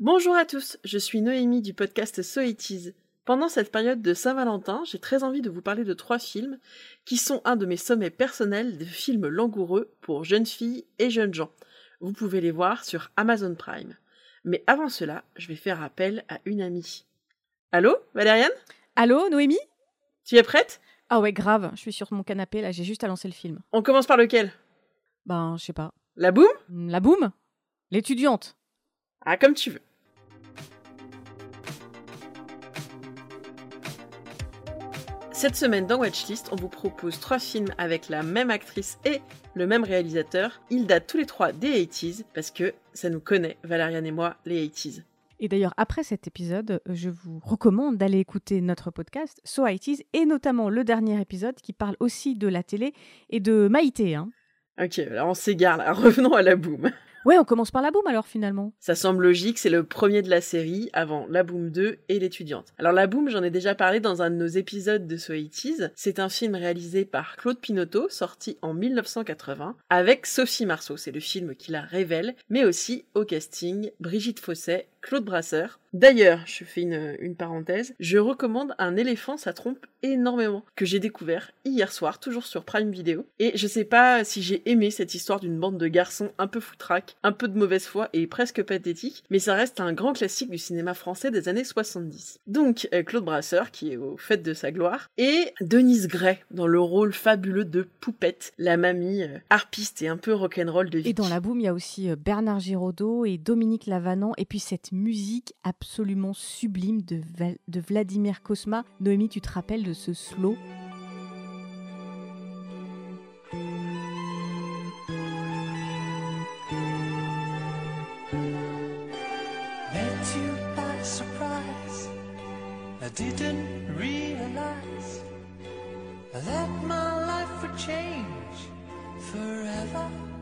Bonjour à tous, je suis Noémie du podcast So It Is. Pendant cette période de Saint-Valentin, j'ai très envie de vous parler de trois films qui sont un de mes sommets personnels de films langoureux pour jeunes filles et jeunes gens. Vous pouvez les voir sur Amazon Prime. Mais avant cela, je vais faire appel à une amie. Allô, Valériane? Allô, Noémie? Tu es prête? Ah ouais, grave, je suis sur mon canapé, là, j'ai juste à lancer le film. On commence par lequel? Ben, je sais pas. La boum La boum L'étudiante Ah, comme tu veux. Cette semaine dans Watchlist, on vous propose trois films avec la même actrice et le même réalisateur. Ils datent tous les trois des 80s parce que ça nous connaît, Valériane et moi, les 80s. Et d'ailleurs, après cet épisode, je vous recommande d'aller écouter notre podcast So ITs et notamment le dernier épisode qui parle aussi de la télé et de Maïté. Hein. Ok, alors on s'égare là, revenons à la boum. Ouais, on commence par la boum alors finalement. Ça semble logique, c'est le premier de la série avant La Boom 2 et l'étudiante. Alors La Boom, j'en ai déjà parlé dans un de nos épisodes de So C'est un film réalisé par Claude Pinotto, sorti en 1980, avec Sophie Marceau, c'est le film qui la révèle, mais aussi au casting Brigitte Fosset, Claude Brasseur. D'ailleurs, je fais une, une, parenthèse, je recommande Un éléphant, ça trompe énormément, que j'ai découvert hier soir, toujours sur Prime Video. Et je sais pas si j'ai aimé cette histoire d'une bande de garçons un peu foutraque, un peu de mauvaise foi et presque pathétique, mais ça reste un grand classique du cinéma français des années 70. Donc, euh, Claude Brasseur, qui est au fait de sa gloire, et Denise Gray, dans le rôle fabuleux de Poupette, la mamie euh, harpiste et un peu rock'n'roll de Vic. Et dans la boum, il y a aussi euh, Bernard Giraudot et Dominique Lavanant, et puis cette musique absolument sublime de, Vladimir Kosma. Noémie, tu te rappelles de ce slow? Forever.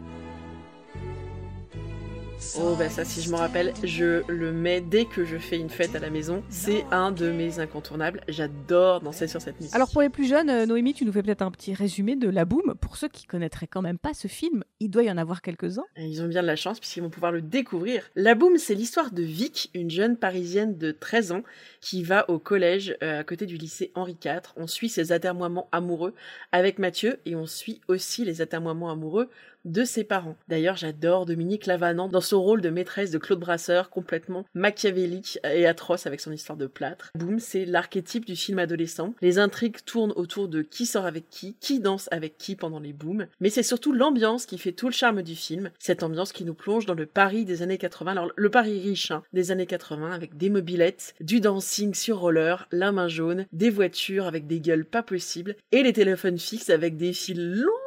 Oh bah ça si je me rappelle, je le mets dès que je fais une fête à la maison. C'est un de mes incontournables. J'adore danser sur cette musique. Alors pour les plus jeunes, euh, Noémie, tu nous fais peut-être un petit résumé de La Boom. Pour ceux qui connaîtraient quand même pas ce film, il doit y en avoir quelques-uns. Ils ont bien de la chance puisqu'ils vont pouvoir le découvrir. La Boom, c'est l'histoire de Vic, une jeune parisienne de 13 ans qui va au collège euh, à côté du lycée Henri IV. On suit ses atermoiements amoureux avec Mathieu et on suit aussi les atermoiements amoureux de ses parents. D'ailleurs, j'adore Dominique Lavanant dans son rôle de maîtresse de Claude Brasseur, complètement machiavélique et atroce avec son histoire de plâtre. Boum, c'est l'archétype du film adolescent. Les intrigues tournent autour de qui sort avec qui, qui danse avec qui pendant les booms, mais c'est surtout l'ambiance qui fait tout le charme du film. Cette ambiance qui nous plonge dans le Paris des années 80, alors le Paris riche hein, des années 80 avec des mobilettes, du dancing sur roller, la main jaune, des voitures avec des gueules pas possibles et les téléphones fixes avec des fils longs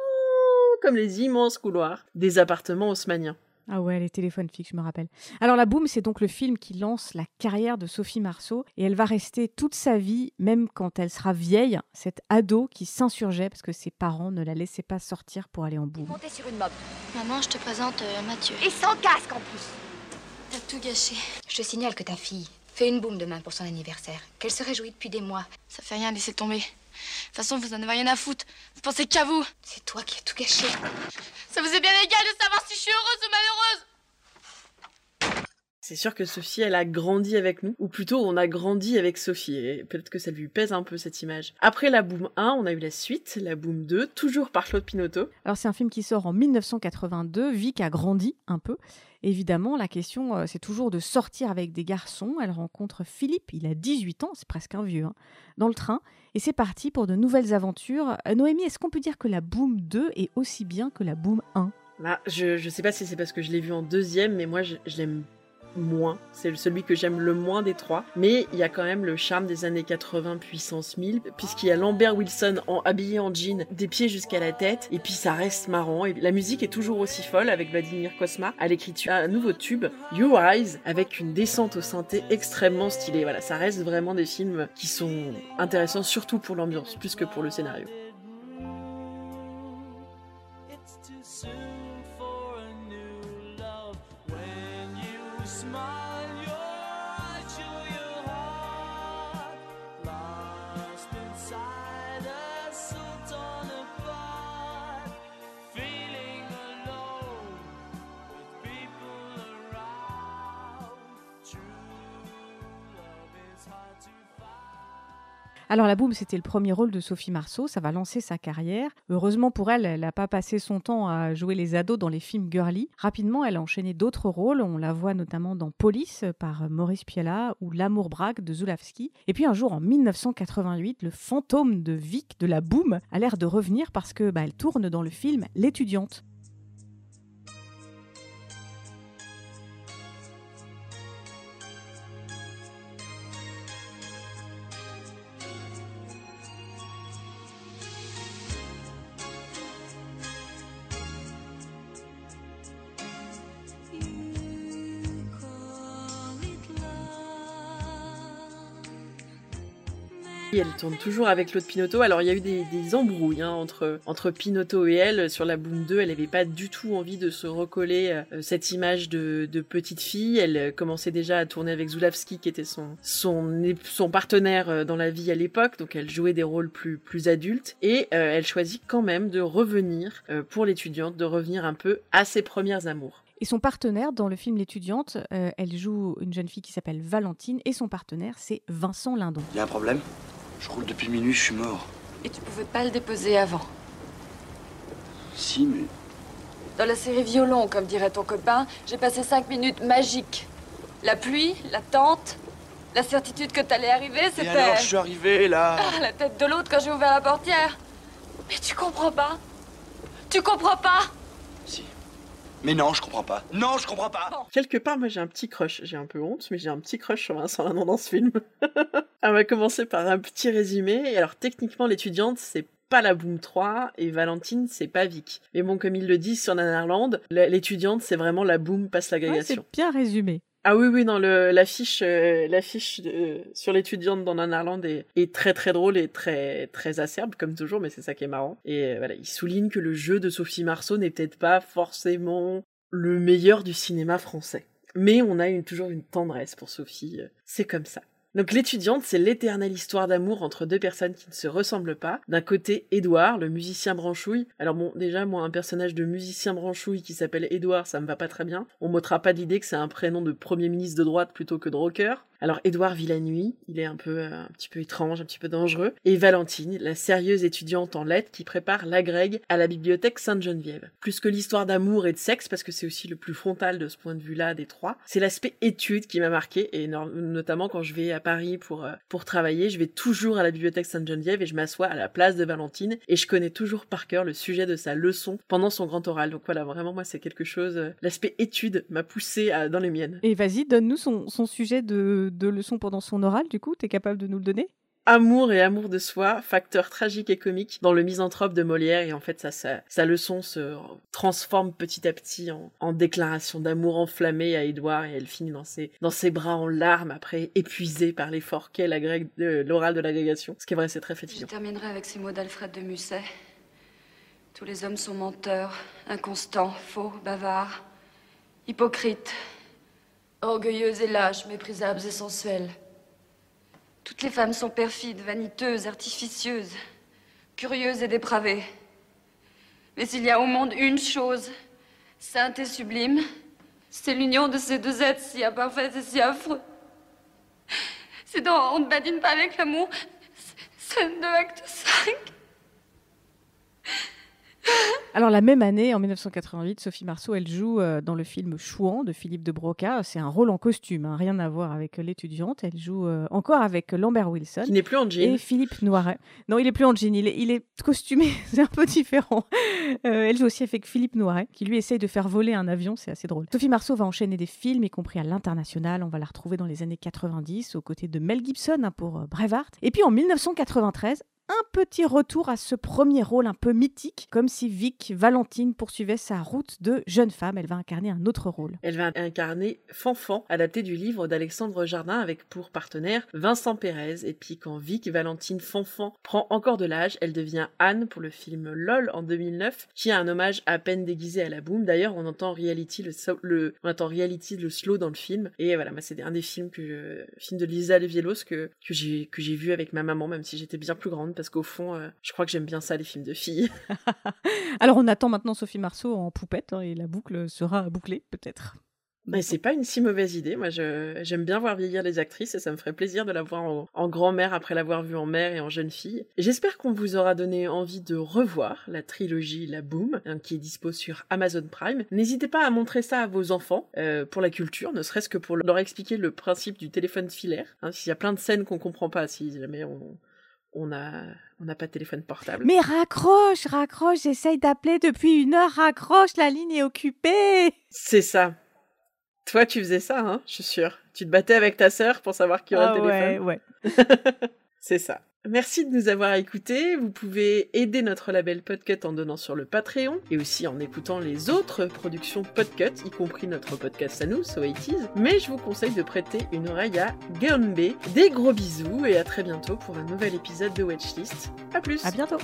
comme les immenses couloirs des appartements haussmanniens. Ah ouais, les téléphones fixes, je me rappelle. Alors La Boom, c'est donc le film qui lance la carrière de Sophie Marceau et elle va rester toute sa vie, même quand elle sera vieille, cette ado qui s'insurgeait parce que ses parents ne la laissaient pas sortir pour aller en boom. Montez sur une mob. Maman, je te présente euh, Mathieu. Et sans casque en plus. T'as tout gâché. Je te signale que ta fille fait une boom demain pour son anniversaire, qu'elle se réjouit depuis des mois. Ça fait rien, laissez tomber. De toute façon, vous en avez rien à foutre. Vous pensez qu'à vous. C'est toi qui as tout gâché. Ça vous est bien égal de savoir si je suis heureuse ou malheureuse. C'est sûr que Sophie, elle a grandi avec nous, ou plutôt on a grandi avec Sophie, et peut-être que ça lui pèse un peu cette image. Après la Boom 1, on a eu la suite, la Boom 2, toujours par Claude Pinotto. Alors c'est un film qui sort en 1982, Vic a grandi un peu. Évidemment, la question, euh, c'est toujours de sortir avec des garçons. Elle rencontre Philippe, il a 18 ans, c'est presque un vieux, hein, dans le train, et c'est parti pour de nouvelles aventures. Euh, Noémie, est-ce qu'on peut dire que la Boom 2 est aussi bien que la Boom 1 Bah, je, je sais pas si c'est parce que je l'ai vu en deuxième, mais moi je, je l'aime moins. C'est celui que j'aime le moins des trois. Mais il y a quand même le charme des années 80 puissance 1000, puisqu'il y a Lambert Wilson en, habillé en jean, des pieds jusqu'à la tête, et puis ça reste marrant. Et la musique est toujours aussi folle avec Vladimir Kosma à l'écriture. Un nouveau tube, Your Eyes, avec une descente au synthé extrêmement stylée. Voilà, ça reste vraiment des films qui sont intéressants, surtout pour l'ambiance, plus que pour le scénario. side. Alors La Boum, c'était le premier rôle de Sophie Marceau, ça va lancer sa carrière. Heureusement pour elle, elle n'a pas passé son temps à jouer les ados dans les films girly. Rapidement, elle a enchaîné d'autres rôles, on la voit notamment dans Police par Maurice Piala ou L'amour braque de Zulawski. Et puis un jour en 1988, le fantôme de Vic de La Boum a l'air de revenir parce que bah, elle tourne dans le film L'étudiante. Elle tourne toujours avec Claude Pinotto. Alors il y a eu des, embrouilles hein, entre, entre Pinotto et elle sur la Boom 2. Elle n'avait pas du tout envie de se recoller euh, cette image de, petite fille. Elle euh, commençait déjà à tourner avec Zulawski qui était son, son, son partenaire euh, dans la vie à l'époque. Donc elle jouait des rôles plus, plus adultes. Et elle choisit quand même de revenir pour l'étudiante, de revenir un peu à ses premières amours. Et son partenaire dans le film L'étudiante, elle joue une jeune fille qui s'appelle Valentine et son partenaire c'est Vincent Lindon. Il y a un problème? Je roule depuis minuit, je suis mort. Et tu pouvais pas le déposer avant Si, mais... Dans la série Violon, comme dirait ton copain, j'ai passé cinq minutes magiques. La pluie, l'attente, la certitude que t'allais arriver, c'était... Et alors, je suis arrivé, là ah, La tête de l'autre quand j'ai ouvert la portière Mais tu comprends pas Tu comprends pas Si. Mais non, je comprends pas. Non, je comprends pas. Quelque part, moi j'ai un petit crush. J'ai un peu honte, mais j'ai un petit crush sur Vincent Lindon dans ce film. On va commencer par un petit résumé. Alors techniquement, l'étudiante, c'est pas la Boom 3 et Valentine, c'est pas Vic. Mais bon, comme ils le disent sur Nanarland, l'étudiante, c'est vraiment la Boom passe l'agrégation. c'est bien résumé. Ah oui, oui, dans l'affiche euh, l'affiche sur l'étudiante dans Nanarland est, est, très très drôle et très très acerbe comme toujours, mais c'est ça qui est marrant. Et euh, voilà, il souligne que le jeu de Sophie Marceau n'est peut-être pas forcément le meilleur du cinéma français. Mais on a toujours une tendresse pour Sophie, euh, c'est comme ça. Donc l'étudiante, c'est l'éternelle histoire d'amour entre deux personnes qui ne se ressemblent pas. D'un côté, Édouard, le musicien branchouille. Alors bon, déjà, moi, un personnage de musicien branchouille qui s'appelle Édouard, ça me va pas très bien. On m'ôtera pas d'idée que c'est un prénom de premier ministre de droite plutôt que de rocker. Alors Édouard vit la nuit, il est un peu euh, un petit peu étrange, un petit peu dangereux, et Valentine, la sérieuse étudiante en lettres qui prépare l'agrègue à la bibliothèque Sainte-Geneviève. Plus que l'histoire d'amour et de sexe, parce que c'est aussi le plus frontal de ce point de vue-là des trois, c'est l'aspect étude qui m'a marqué, et notamment quand je vais à Paris pour, euh, pour travailler, je vais toujours à la bibliothèque Sainte-Geneviève et je m'assois à la place de Valentine, et je connais toujours par cœur le sujet de sa leçon pendant son grand oral. Donc voilà, vraiment moi c'est quelque chose, euh, l'aspect étude m'a poussé dans les miennes. Et vas-y, donne-nous son, son sujet de de leçons pendant son oral, du coup T'es capable de nous le donner? Amour et amour de soi, facteur tragique et comique dans le misanthrope de Molière et en fait ça, sa leçon se transforme petit à petit en, déclaration d'amour enflammée à Édouard et elle finit dans ses, dans ses bras en larmes après épuisée par l'effort qu'est l'oral de l'agrégation. Ce qui est vrai c'est très fatigant. Je terminerai avec ces mots d'Alfred de Musset. Tous les hommes sont menteurs, inconstants, faux, bavards, hypocrites, Orgueilleuses et lâches, méprisables et sensuelles. Toutes les femmes sont perfides, vaniteuses, artificieuses, curieuses et dépravées. Mais s'il y a au monde une chose, sainte et sublime, c'est l'union de ces deux êtres si imparfaits et si affreux. C'est dans On ne badine pas avec l'amour, scène de acte 5. Alors la même année, en 1988, Sophie Marceau, elle joue euh, dans le film Chouan de Philippe de Broca. C'est un rôle en costume, hein, rien à voir avec l'étudiante. Elle joue euh, encore avec Lambert Wilson. Qui n'est plus en jean. Et Philippe Noiret. Non, il est plus en jean, il est, il est costumé, c'est un peu différent. Euh, elle joue aussi avec Philippe Noiret, qui lui essaye de faire voler un avion, c'est assez drôle. Sophie Marceau va enchaîner des films, y compris à l'international. On va la retrouver dans les années 90, aux côtés de Mel Gibson hein, pour Braveheart. Et puis en 1993, un petit retour à ce premier rôle un peu mythique, comme si Vic Valentine poursuivait sa route de jeune femme. Elle va incarner un autre rôle. Elle va incarner Fanfan, adapté du livre d'Alexandre Jardin avec pour partenaire Vincent Pérez. Et puis quand Vic Valentine Fanfan prend encore de l'âge, elle devient Anne pour le film LOL en 2009, qui a un hommage à peine déguisé à la boom. D'ailleurs, on entend reality le, on entend reality le slow dans le film. Et voilà, c'est un des films que de Lisa Levielos que que j'ai vu avec ma maman, même si j'étais bien plus grande parce qu'au fond, euh, je crois que j'aime bien ça, les films de filles. Alors on attend maintenant Sophie Marceau en poupette hein, et la boucle sera bouclée peut-être. Mais c'est pas une si mauvaise idée. Moi, j'aime bien voir vieillir les actrices et ça me ferait plaisir de la voir en, en grand-mère après l'avoir vue en mère et en jeune fille. J'espère qu'on vous aura donné envie de revoir la trilogie La Boom, hein, qui est dispo sur Amazon Prime. N'hésitez pas à montrer ça à vos enfants euh, pour la culture, ne serait-ce que pour leur expliquer le principe du téléphone filaire. Hein, S'il y a plein de scènes qu'on comprend pas, si jamais on, on n'a pas de téléphone portable. Mais raccroche, raccroche, j'essaye d'appeler depuis une heure, raccroche, la ligne est occupée. C'est ça. Toi, tu faisais ça, hein, je suis sûre. Tu te battais avec ta sœur pour savoir qui aurait Ah le téléphone. ouais, ouais. C'est ça. Merci de nous avoir écoutés. Vous pouvez aider notre label Podcut en donnant sur le Patreon et aussi en écoutant les autres productions Podcut, y compris notre podcast à nous, So 80s. Mais je vous conseille de prêter une oreille à Gombe. Des gros bisous et à très bientôt pour un nouvel épisode de Watchlist. À plus À bientôt.